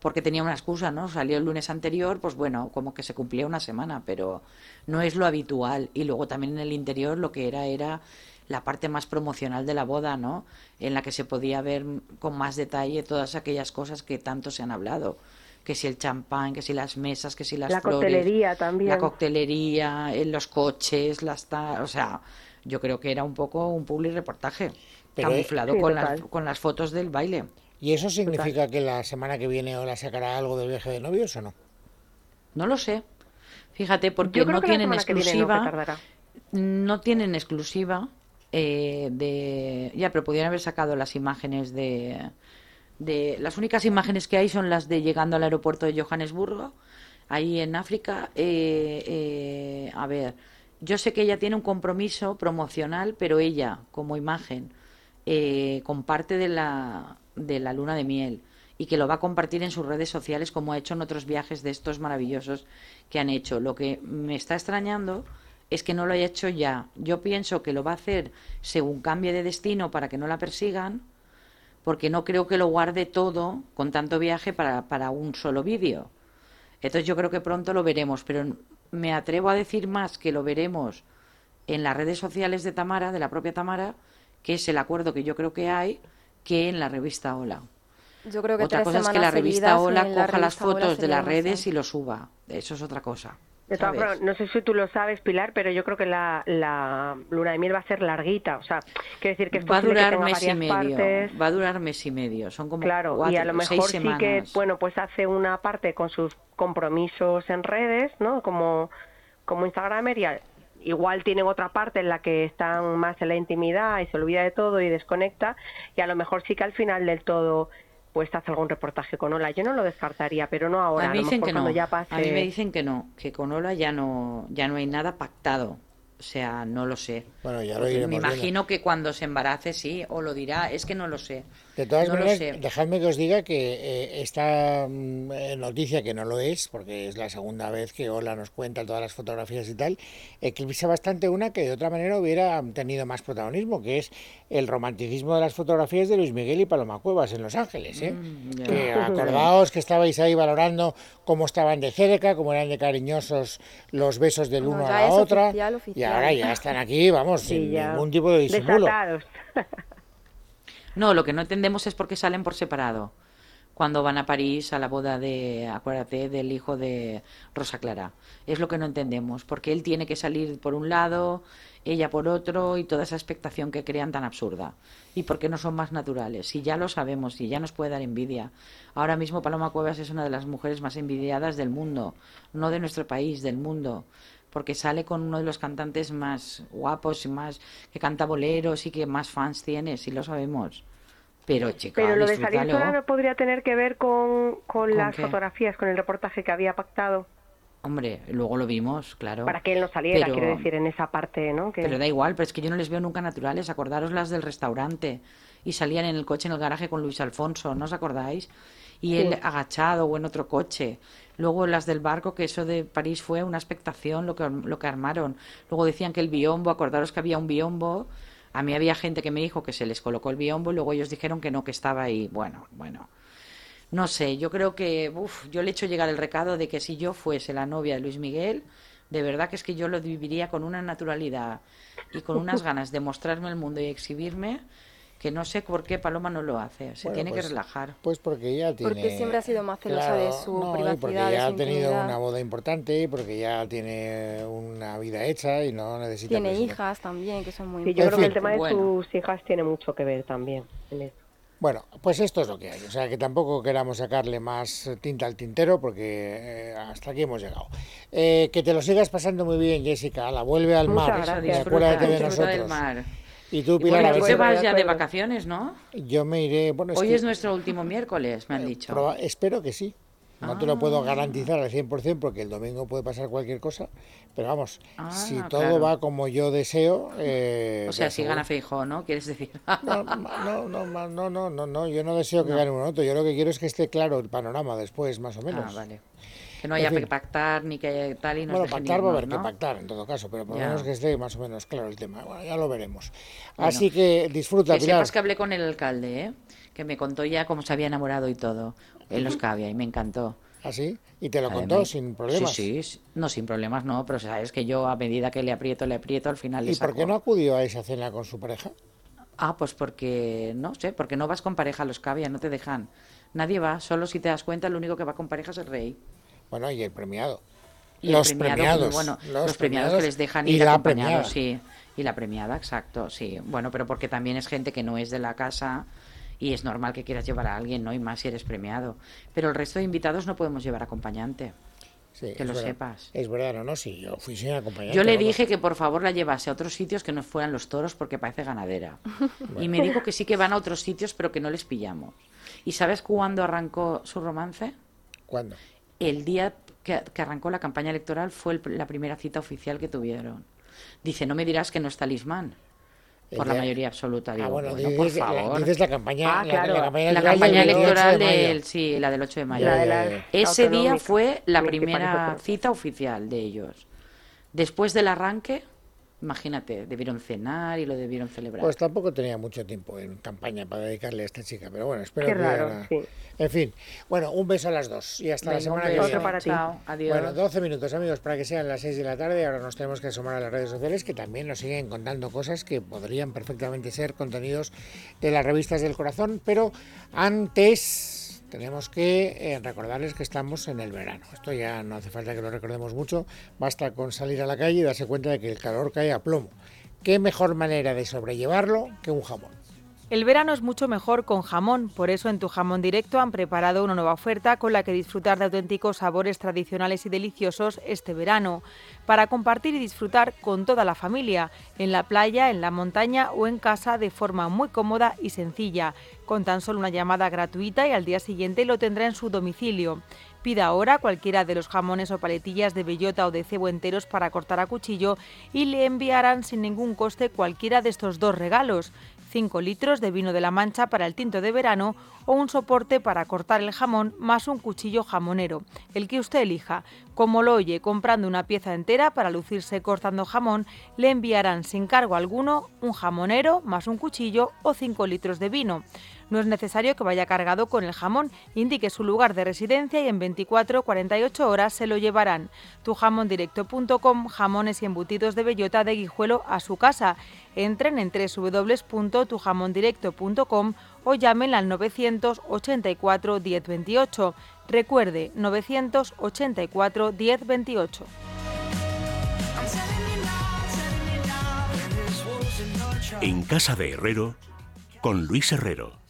porque tenía una excusa, ¿no? Salió el lunes anterior, pues bueno, como que se cumplía una semana, pero no es lo habitual. Y luego también en el interior lo que era era la parte más promocional de la boda, ¿no? En la que se podía ver con más detalle todas aquellas cosas que tanto se han hablado. Que si el champán, que si las mesas, que si las La flores. coctelería también. La coctelería, eh, los coches, las ta- o sea, yo creo que era un poco un public reportaje Pero, camuflado sí, con las, con las fotos del baile. ¿Y eso significa que la semana que viene Ola sacará algo del viaje de novios o no? No lo sé. Fíjate, porque Yo creo no que la tienen semana que viene no, que exclusiva. no tienen exclusiva eh, de ya pero podrían haber sacado las imágenes de de las únicas imágenes que hay son las de llegando al aeropuerto de Johannesburgo ahí en África eh, eh, a ver yo sé que ella tiene un compromiso promocional pero ella como imagen eh, comparte de la de la luna de miel y que lo va a compartir en sus redes sociales como ha hecho en otros viajes de estos maravillosos que han hecho. Lo que me está extrañando es que no lo haya hecho ya. Yo pienso que lo va a hacer según cambie de destino para que no la persigan, porque no creo que lo guarde todo con tanto viaje para, para un solo vídeo. Entonces yo creo que pronto lo veremos, pero me atrevo a decir más que lo veremos en las redes sociales de Tamara, de la propia Tamara, que es el acuerdo que yo creo que hay, que en la revista Hola. Yo creo que Otra cosa es que la revista Hola la coja las Hola fotos de las redes y lo suba. Eso es otra cosa. De todas ¿sabes? formas, no sé si tú lo sabes, Pilar, pero yo creo que la, la luna de miel va a ser larguita. O sea, quiere decir que es va a que durar tenga mes y medio. partes. Va a durar mes y medio. Son como Claro, cuatro, y a lo mejor sí semanas. que, bueno, pues hace una parte con sus compromisos en redes, ¿no? Como, como Instagramer y igual tienen otra parte en la que están más en la intimidad y se olvida de todo y desconecta y a lo mejor sí que al final del todo pues hace algún reportaje con Ola. Yo no lo descartaría, pero no ahora. a mí lo dicen que no. cuando ya pase... A mí me dicen que no, que con Ola ya no, ya no hay nada pactado. O sea, no lo sé. Bueno, ya lo me viendo. imagino que cuando se embarace sí, o lo dirá, es que no lo sé. De todas No maneras, dejadme que os diga que eh, esta mm, eh, noticia, que no lo es, porque es la segunda vez que Ola nos cuenta todas las fotografías y tal, eclipsa bastante una que de otra manera hubiera tenido más protagonismo, que es el romanticismo de las fotografías de Luis Miguel y Paloma Cuevas en Los Ángeles. ¿eh? Mm, <laughs> acordaos que estabais ahí valorando cómo estaban de cerca, cómo eran de cariñosos los besos del No, uno a la otra, oficial, y ahora ya están aquí, vamos, Sí, sin ya. ningún tipo de disimulo. Desatados. No, lo que no entendemos es por qué salen por separado. Cuando van a París a la boda de, acuérdate, del hijo de Rosa Clara. Es lo que no entendemos. Porque él tiene que salir por un lado, ella por otro, y toda esa expectación que crean tan absurda. Y por qué no son más naturales. Si ya lo sabemos, si ya nos puede dar envidia. Ahora mismo Paloma Cuevas es una de las mujeres más envidiadas del mundo. No de nuestro país, del mundo porque sale con uno de los cantantes más guapos y más que canta boleros y que más fans tiene, si lo sabemos. Pero chica, Pero lo de salir sola no podría tener que ver con, con, ¿Con las qué? fotografías, con el reportaje que había pactado, Hombre, luego lo vimos, claro. para que él no saliera, Pero- quiero decir, en esa parte, ¿no? Que... Pero da igual, pero es que yo no les veo nunca naturales. Acordaros las del restaurante. Y salían en el coche en el garaje con Luis Alfonso, ¿no os acordáis? Y él Sí. agachado o en otro coche. Luego las del barco, que eso de París fue una expectación lo que, lo que armaron. Luego decían que el biombo, acordaros que había un biombo. A mí había gente que me dijo que se les colocó el biombo y luego ellos dijeron que no, que estaba ahí. Bueno, bueno. No sé, yo creo que, uf, yo le he hecho llegar el recado de que si yo fuese la novia de Luis Miguel, de verdad que es que yo lo viviría con una naturalidad y con unas ganas de mostrarme al mundo y exhibirme que no sé por qué Paloma no lo hace, se tiene que pues, relajar. Pues porque ya tiene... Porque siempre ha sido más celosa de su privacidad, porque ya ha tenido una boda importante, porque ya tiene una vida hecha y no necesita... Tiene hijas también, que son muy... Sí, yo creo que el tema de sus hijas tiene mucho que ver también en. Bueno, pues esto es lo que hay. O sea, que tampoco queramos sacarle más tinta al tintero porque eh, hasta aquí hemos llegado. Eh, que te lo sigas pasando muy bien, Jessica. La vuelve al mar. Acuérdate de nosotros. Del mar. Y tú, Pilar, bueno, te vas ya de vacaciones, ¿no? Yo me iré. Bueno, Hoy es nuestro último miércoles, me han eh, dicho. espero que sí. No te lo puedo ah. garantizar al 100% porque el domingo puede pasar cualquier cosa, pero vamos, ah, si todo va como yo deseo... Eh, o sea, si gana Feijo, ¿no? ¿Quieres decir? no, no, no, no, no, no, yo no deseo que gane un otro, yo lo que quiero es que esté claro el panorama después, más o menos. Ah, vale. Que no haya que pactar ni que tal y no Bueno, pactar va a haber que pactar en todo caso, pero por lo menos que esté más o menos claro el tema. Bueno, ya lo veremos. Así que disfruta, que Sepas que hablé con el alcalde, ¿eh? que me contó ya cómo se había enamorado y todo en los Cavia y me encantó. ¿Ah, sí? ¿Y te lo contó sin problemas? Sí, sí, no sin problemas, no, pero sabes que yo a medida que le aprieto, le aprieto, al final le ¿Y por qué no acudió a esa cena con su pareja? Ah, pues porque, no sé, porque no vas con pareja a los Cavia, no te dejan. Nadie va, solo si te das cuenta, el único que va con pareja es el rey. Bueno, y el premiado. los premiados. Bueno, los, premiados, que les dejan ir acompañados, sí. Y la premiada, exacto, sí. Bueno, pero porque también es gente que no es de la casa y es normal que quieras llevar a alguien, ¿no? Y más si eres premiado. Pero el resto de invitados no podemos llevar acompañante. que lo sepas. Es verdad, ¿no? Sí, yo fui sin acompañante. Yo le dije que por favor la llevase a otros sitios que no fueran los toros porque parece ganadera. <laughs> Y me dijo que sí que van a otros sitios pero que no les pillamos. ¿Y sabes cuándo arrancó su romance? ¿Cuándo? El día que, arrancó la campaña electoral fue la primera cita oficial que tuvieron. Dice, no me dirás que no está Lisman. Por la mayoría absoluta, digo. Ah, bueno, por favor. Dices la campaña, ah, claro. la, campaña, electoral del, sí, la del 8 de mayo. Ese día fue la primera cita oficial de ellos. Después del arranque, Imagínate, debieron cenar y lo debieron celebrar. Pues tampoco tenía mucho tiempo en campaña para dedicarle a esta chica, pero bueno, espero que... En fin, bueno, un beso a las dos y hasta la semana que viene. para chao. Adiós. Bueno, 12 minutos, amigos, para que sean las 6 de la tarde. Ahora nos tenemos que asomar a las redes sociales que también nos siguen contando cosas que podrían perfectamente ser contenidos de las revistas del corazón, pero antes tenemos que eh, recordarles que estamos en el verano. Esto ya no hace falta que lo recordemos mucho, basta con salir a la calle y darse cuenta de que el calor cae a plomo. ¿Qué mejor manera de sobrellevarlo que un jamón? El verano es mucho mejor con jamón, por eso en tu jamón directo han preparado una nueva oferta con la que disfrutar de auténticos sabores tradicionales y deliciosos este verano, para compartir y disfrutar con toda la familia, en la playa, en la montaña o en casa de forma muy cómoda y sencilla, con tan solo una llamada gratuita y al día siguiente lo tendrá en su domicilio. Pida ahora cualquiera de los jamones o paletillas de bellota o de cebo enteros para cortar a cuchillo y le enviarán sin ningún coste cualquiera de estos dos regalos. 5 litros de vino de la Mancha para el tinto de verano o un soporte para cortar el jamón más un cuchillo jamonero, el que usted elija. Como lo oye, comprando una pieza entera para lucirse cortando jamón, le enviarán sin cargo alguno un jamonero más un cuchillo o 5 litros de vino. No es necesario que vaya cargado con el jamón, indique su lugar de residencia y en 24-48 horas se lo llevarán. Tujamondirecto.com, jamones y embutidos de bellota de guijuelo a su casa. Entren en www.tujamondirecto.com o llamen al 984 1028. Recuerde, 984 1028. En casa de Herrero, con Luis Herrero.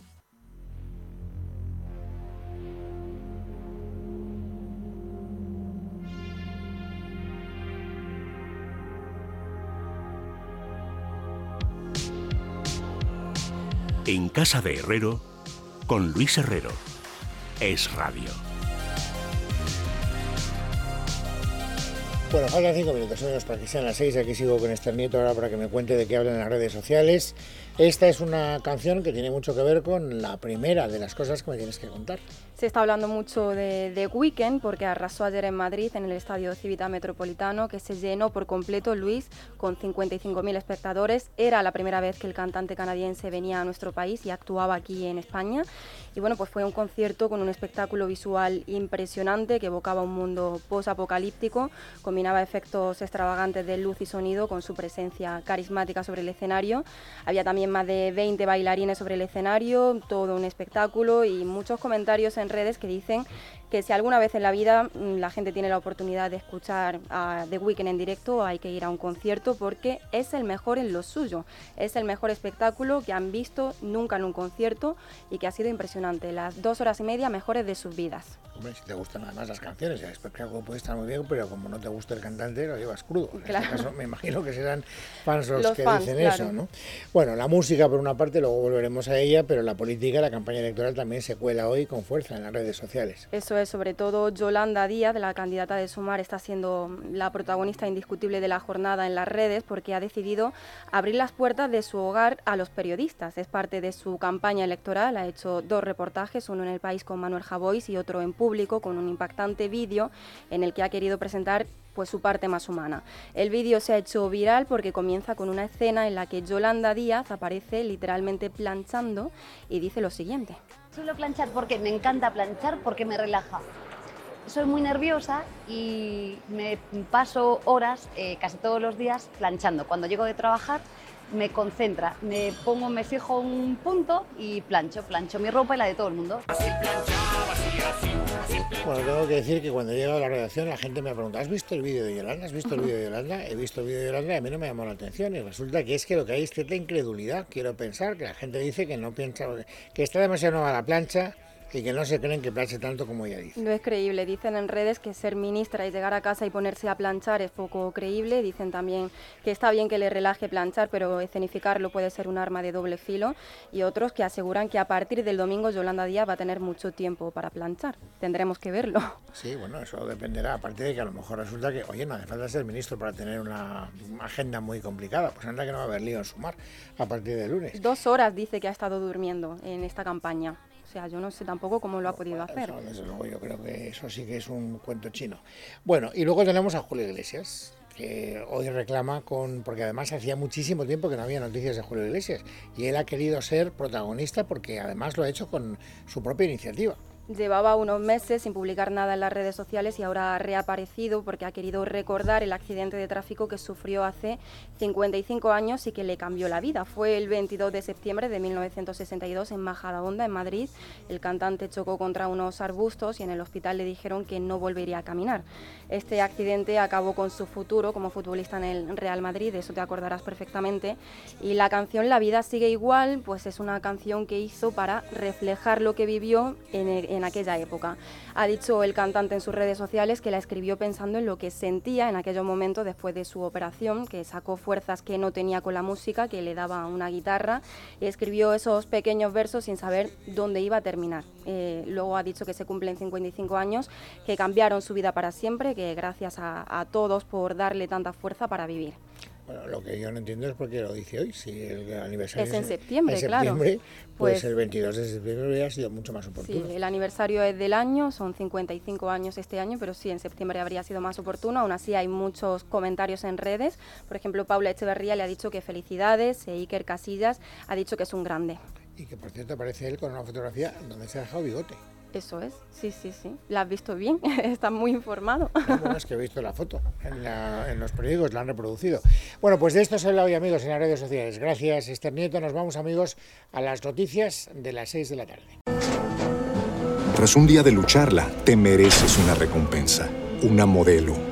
En Casa de Herrero, con Luis Herrero. Es Radio. Bueno, faltan cinco minutos menos para que sean las seis. Aquí sigo con Esther Nieto ahora para que me cuente de qué hablan las redes sociales. Esta es una canción que tiene mucho que ver con la primera de las cosas que me tienes que contar. Se está hablando mucho de, de Weekend porque arrasó ayer en Madrid en el Estadio Civita Metropolitano que se llenó por completo Luis con 55.000 espectadores. Era la primera vez que el cantante canadiense venía a nuestro país y actuaba aquí en España. Y bueno, pues fue un concierto con un espectáculo visual impresionante que evocaba un mundo post-apocalíptico, combinaba efectos extravagantes de luz y sonido con su presencia carismática sobre el escenario. Había también más de 20 bailarines sobre el escenario, todo un espectáculo y muchos comentarios en redes que dicen que si alguna vez en la vida mm, la gente tiene la oportunidad de escuchar a The Weeknd en directo, hay que ir a un concierto porque es el mejor en lo suyo. Es el mejor espectáculo que han visto nunca en un concierto y que ha sido impresionante. Las dos horas y media mejores de sus vidas. Hombre, si te gustan además las canciones, el espectáculo puede estar muy bien, pero como no te gusta el cantante, lo llevas crudo. En este caso, me imagino que serán fans los, que dicen eso, ¿no? Bueno, la música por una parte, luego volveremos a ella, pero la política, la campaña electoral también se cuela hoy con fuerza en las redes sociales. Eso es sobre todo Yolanda Díaz, la candidata de Sumar, está siendo la protagonista indiscutible de la jornada en las redes porque ha decidido abrir las puertas de su hogar a los periodistas. Es parte de su campaña electoral, ha hecho dos reportajes, uno en el país con Manuel Javois y otro en público con un impactante vídeo en el que ha querido presentar pues su parte más humana. El vídeo se ha hecho viral porque comienza con una escena en la que Yolanda Díaz aparece literalmente planchando y dice lo siguiente. Suelo planchar porque me encanta planchar, porque me relaja. Soy muy nerviosa y me paso horas, eh, casi todos los días, planchando. Cuando llego de trabajar, me concentra, me pongo, me fijo un punto y plancho, plancho mi ropa y la de todo el mundo. Bueno, tengo que decir que cuando he llegado a la redacción la gente me ha preguntado, ¿has visto el vídeo de Yolanda? ¿Has visto el vídeo de Yolanda? He visto el vídeo de Yolanda y a mí no me llamó la atención y resulta que es que lo que hay es cierta incredulidad, quiero pensar, que la gente dice que no piensa, que está demasiado nueva la plancha, y que no se creen que planche tanto como ella dice. No es creíble. Dicen en redes que ser ministra y llegar a casa y ponerse a planchar es poco creíble. Dicen también que está bien que le relaje planchar, pero escenificarlo puede ser un arma de doble filo. Y otros que aseguran que a partir del domingo Yolanda Díaz va a tener mucho tiempo para planchar. Tendremos que verlo. <laughs> Sí, bueno, eso dependerá. Aparte de que a lo mejor resulta que, oye, no hace falta ser ministro para tener una agenda muy complicada. Pues anda que no va a haber lío en sumar a partir de lunes. Dos horas dice que ha estado durmiendo en esta campaña. O sea, yo no sé tampoco cómo lo ha podido hacer. desde luego, yo creo que eso sí que es un cuento chino. Bueno, y luego tenemos a Julio Iglesias, que hoy reclama con, porque además hacía muchísimo tiempo que no había noticias de Julio Iglesias, y él ha querido ser protagonista porque además lo ha hecho con su propia iniciativa. Llevaba unos meses sin publicar nada en las redes sociales y ahora ha reaparecido porque ha querido recordar el accidente de tráfico que sufrió hace 55 años y que le cambió la vida. Fue el 22 de septiembre de 1962 en Majadahonda, en Madrid. El cantante chocó contra unos arbustos y en el hospital le dijeron que no volvería a caminar. Este accidente acabó con su futuro como futbolista en el Real Madrid, de eso te acordarás perfectamente. Y la canción La vida sigue igual, pues es una canción que hizo para reflejar lo que vivió en el en aquella época. Ha dicho el cantante en sus redes sociales que la escribió pensando en lo que sentía en aquellos momentos después de su operación, que sacó fuerzas que no tenía con la música, que le daba una guitarra, y escribió esos pequeños versos sin saber dónde iba a terminar. Eh, luego ha dicho que se cumplen 55 años, que cambiaron su vida para siempre, que gracias a todos por darle tanta fuerza para vivir. Bueno, lo que yo no entiendo es por qué lo dice hoy. Si el aniversario es en septiembre, claro. Pues, pues, el 22 de septiembre hubiera sido mucho más oportuno. Sí, el aniversario es del año, son 55 años este año, pero sí, en septiembre habría sido más oportuno. Aún así, hay muchos comentarios en redes. Por ejemplo, Paula Echeverría le ha dicho que felicidades, e Iker Casillas ha dicho que es un grande. Y que, por cierto, aparece él con una fotografía donde se ha dejado bigote. Eso es, sí, sí, sí. ¿La has visto bien? <laughs> Está muy informado. bueno, es que he visto la foto en, los periódicos, la han reproducido. Bueno, pues de esto se habla hoy, amigos, en las redes sociales. Gracias, Esther Nieto. Nos vamos, amigos, a las noticias de las 6 de la tarde. Tras un día de lucharla, te mereces una recompensa, una modelo,